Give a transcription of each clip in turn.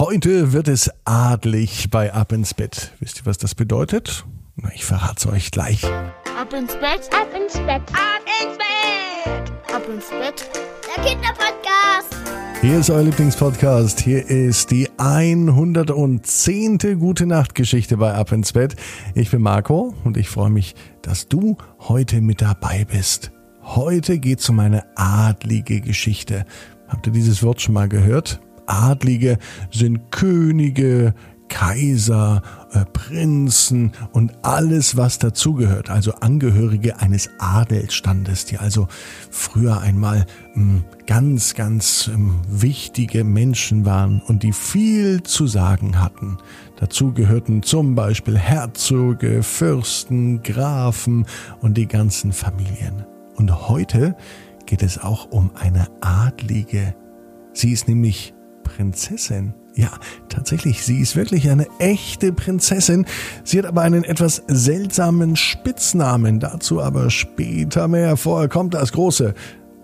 Heute wird es adlig bei Ab ins Bett. Wisst ihr, was das bedeutet? Na, ich verrate es euch gleich. Ab ins Bett, ab ins Bett, ab ins Bett, ab ins Bett. Der Kinderpodcast. Hier ist euer Lieblingspodcast. Hier ist die 110. Gute Nacht Geschichte bei Ab ins Bett. Ich bin Marco und ich freue mich, dass du heute mit dabei bist. Heute geht es um eine adlige Geschichte. Habt ihr dieses Wort schon mal gehört? Adlige sind Könige, Kaiser, äh, Prinzen und alles, was dazugehört, also Angehörige eines Adelsstandes, die also früher einmal hm, ganz, ganz ähm, wichtige Menschen waren und die viel zu sagen hatten. Dazu gehörten zum Beispiel Herzoge, Fürsten, Grafen und die ganzen Familien. Und heute geht es auch um eine Adlige. Sie ist nämlich Prinzessin. Ja, tatsächlich, sie ist wirklich eine echte Prinzessin. Sie hat aber einen etwas seltsamen Spitznamen. Dazu aber später mehr. Vorher kommt das große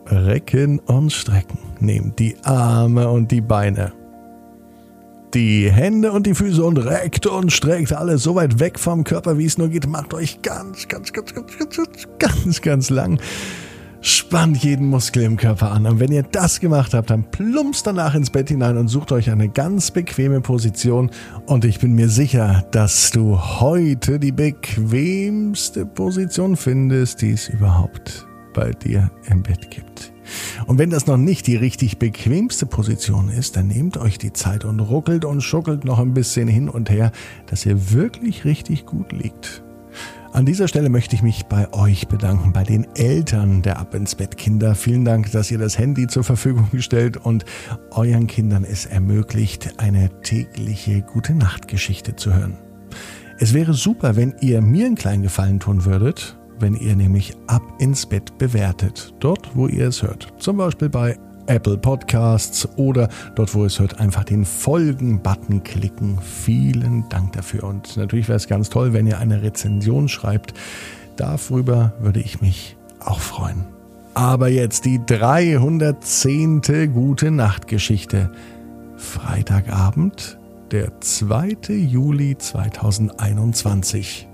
Recken und Strecken. Nehmt die Arme und die Beine. Die Hände und die Füße und reckt und streckt alles so weit weg vom Körper, wie es nur geht. Macht euch ganz, ganz, ganz, ganz, ganz, ganz, ganz lang. Spannt jeden Muskel im Körper an. Und wenn ihr das gemacht habt, dann plumpst danach ins Bett hinein und sucht euch eine ganz bequeme Position. Und ich bin mir sicher, dass du heute die bequemste Position findest, die es überhaupt bei dir im Bett gibt. Und wenn das noch nicht die richtig bequemste Position ist, dann nehmt euch die Zeit und ruckelt und schuckelt noch ein bisschen hin und her, dass ihr wirklich richtig gut liegt. An dieser Stelle möchte ich mich bei euch bedanken, bei den Eltern der Ab ins Bett Kinder. Vielen Dank, dass ihr das Handy zur Verfügung stellt und euren Kindern es ermöglicht, eine tägliche gute Nachtgeschichte zu hören. Es wäre super, wenn ihr mir einen kleinen Gefallen tun würdet, wenn ihr nämlich Ab ins Bett bewertet, dort wo ihr es hört. Zum Beispiel bei Apple Podcasts oder dort, wo es hört, einfach den Folgen-Button klicken. Vielen Dank dafür. Und natürlich wäre es ganz toll, wenn ihr eine Rezension schreibt. Darüber würde ich mich auch freuen. Aber jetzt die 310. Gute Nacht Geschichte. Freitagabend, der 2. Juli 2021.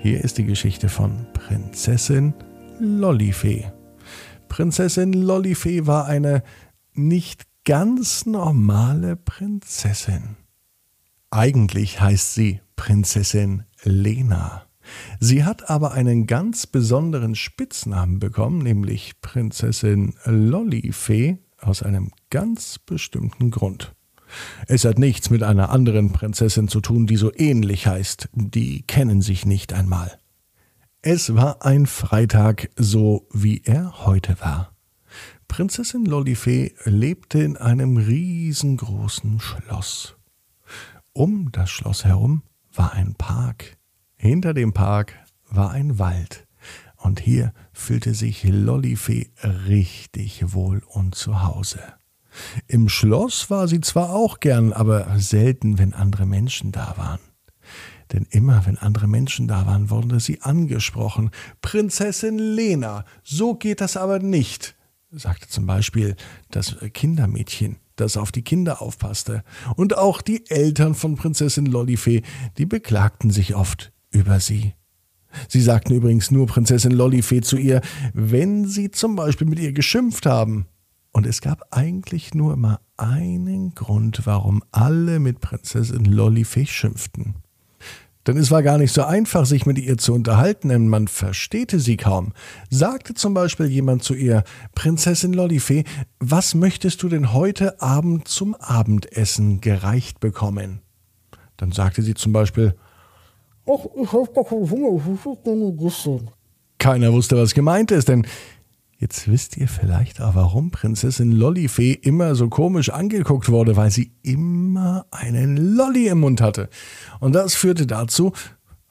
Hier ist die Geschichte von Prinzessin Lollifee. Prinzessin Lollifee war eine nicht ganz normale Prinzessin. Eigentlich heißt sie Prinzessin Lena. Sie hat aber einen ganz besonderen Spitznamen bekommen, nämlich Prinzessin Lollifee, aus einem ganz bestimmten Grund. Es hat nichts mit einer anderen Prinzessin zu tun, die so ähnlich heißt, die kennen sich nicht einmal. Es war ein Freitag, so wie er heute war. Prinzessin Lollifee lebte in einem riesengroßen Schloss. Um das Schloss herum war ein Park. Hinter dem Park war ein Wald. Und hier fühlte sich Lollifee richtig wohl und zu Hause. Im Schloss war sie zwar auch gern, aber selten, wenn andere Menschen da waren denn immer wenn andere Menschen da waren, wurde sie angesprochen. Prinzessin Lena, so geht das aber nicht, sagte zum Beispiel das Kindermädchen, das auf die Kinder aufpasste. Und auch die Eltern von Prinzessin Lollifee, die beklagten sich oft über sie. Sie sagten übrigens nur Prinzessin Lollifee zu ihr, wenn sie zum Beispiel mit ihr geschimpft haben. Und es gab eigentlich nur immer einen Grund, warum alle mit Prinzessin Lollifee schimpften. Denn es war gar nicht so einfach, sich mit ihr zu unterhalten, denn man verstehte sie kaum. Sagte zum Beispiel jemand zu ihr, Prinzessin Lollifee, was möchtest du denn heute Abend zum Abendessen gereicht bekommen? Dann sagte sie zum Beispiel, Ach, ich hab gar keinen Hunger, ich will gerne essen. Keiner wusste, was gemeint ist, denn Jetzt wisst ihr vielleicht auch, warum Prinzessin Lollifee immer so komisch angeguckt wurde, weil sie immer einen Lolli im Mund hatte. Und das führte dazu,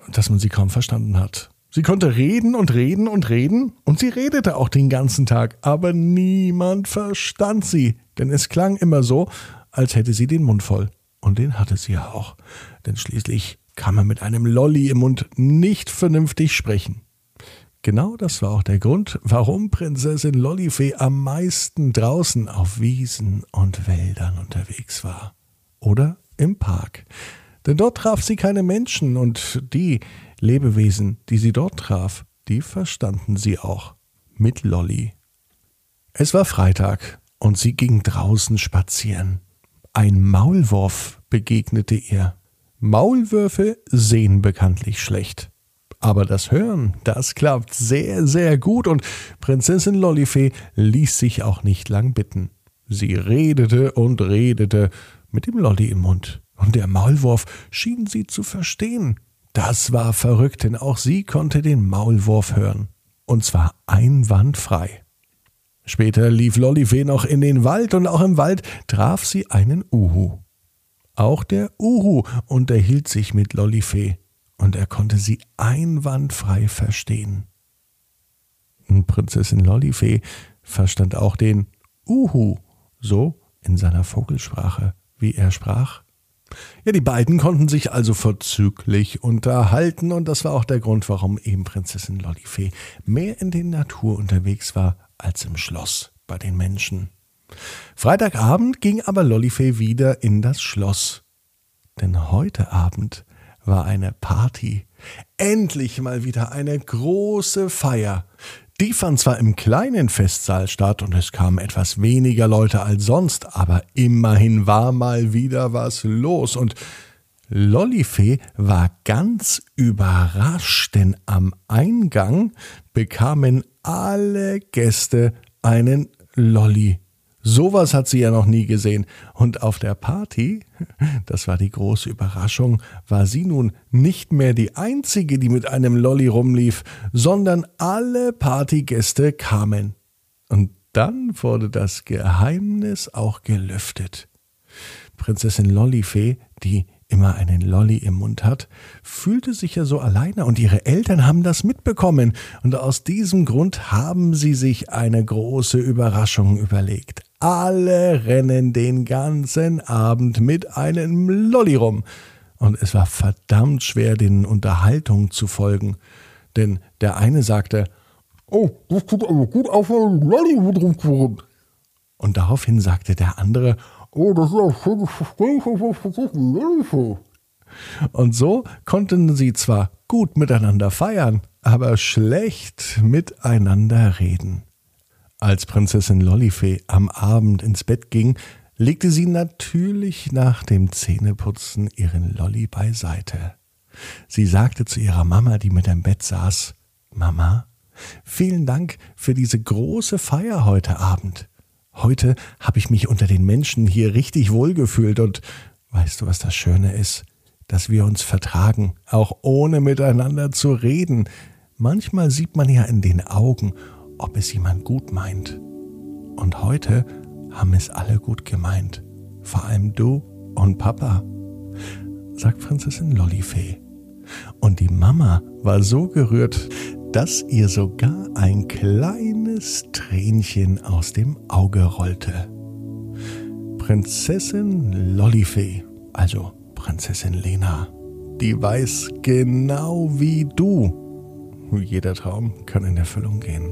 dass man sie kaum verstanden hat. Sie konnte reden und reden und reden und sie redete auch den ganzen Tag, aber niemand verstand sie, denn es klang immer so, als hätte sie den Mund voll. Und den hatte sie ja auch, denn schließlich kann man mit einem Lolli im Mund nicht vernünftig sprechen. Genau das war auch der Grund, warum Prinzessin Lollifee am meisten draußen auf Wiesen und Wäldern unterwegs war. oder im Park. Denn dort traf sie keine Menschen und die Lebewesen, die sie dort traf, die verstanden sie auch mit Lolly. Es war Freitag und sie ging draußen spazieren. Ein Maulwurf begegnete ihr. Maulwürfe sehen bekanntlich schlecht. Aber das Hören, das klappt sehr, sehr gut und Prinzessin Lollifee ließ sich auch nicht lang bitten. Sie redete und redete mit dem Lolli im Mund. Und der Maulwurf schien sie zu verstehen. Das war verrückt, denn auch sie konnte den Maulwurf hören. Und zwar einwandfrei. Später lief Lollifee noch in den Wald und auch im Wald traf sie einen Uhu. Auch der Uhu unterhielt sich mit Lollifee und er konnte sie einwandfrei verstehen. Und Prinzessin Lollifee verstand auch den Uhu so in seiner Vogelsprache, wie er sprach. Ja, die beiden konnten sich also vorzüglich unterhalten und das war auch der Grund, warum eben Prinzessin Lollifee mehr in der Natur unterwegs war als im Schloss bei den Menschen. Freitagabend ging aber Lollifee wieder in das Schloss. Denn heute Abend war eine Party. Endlich mal wieder eine große Feier. Die fand zwar im kleinen Festsaal statt und es kamen etwas weniger Leute als sonst, aber immerhin war mal wieder was los und Lollifee war ganz überrascht, denn am Eingang bekamen alle Gäste einen Lolli. Sowas hat sie ja noch nie gesehen. Und auf der Party, das war die große Überraschung, war sie nun nicht mehr die einzige, die mit einem Lolli rumlief, sondern alle Partygäste kamen. Und dann wurde das Geheimnis auch gelüftet. Prinzessin Lollifee, die immer einen Lolli im Mund hat, fühlte sich ja so alleine und ihre Eltern haben das mitbekommen und aus diesem Grund haben sie sich eine große Überraschung überlegt. Alle rennen den ganzen Abend mit einem Lolli rum. Und es war verdammt schwer, den Unterhaltungen zu folgen. Denn der eine sagte, Oh, das tut aber gut auf, einen Lolli rumzurennen. Und daraufhin sagte der andere, Oh, das ist ein schönes Gespräch, was ist ein Lolli Und so konnten sie zwar gut miteinander feiern, aber schlecht miteinander reden. Als Prinzessin Lollifee am Abend ins Bett ging, legte sie natürlich nach dem Zähneputzen ihren Lolli beiseite. Sie sagte zu ihrer Mama, die mit im Bett saß, Mama, vielen Dank für diese große Feier heute Abend. Heute habe ich mich unter den Menschen hier richtig wohlgefühlt und weißt du, was das Schöne ist? Dass wir uns vertragen, auch ohne miteinander zu reden. Manchmal sieht man ja in den Augen ob es jemand gut meint. Und heute haben es alle gut gemeint. Vor allem du und Papa, sagt Prinzessin Lollifee. Und die Mama war so gerührt, dass ihr sogar ein kleines Tränchen aus dem Auge rollte. Prinzessin Lollifee, also Prinzessin Lena, die weiß genau wie du, jeder Traum kann in Erfüllung gehen.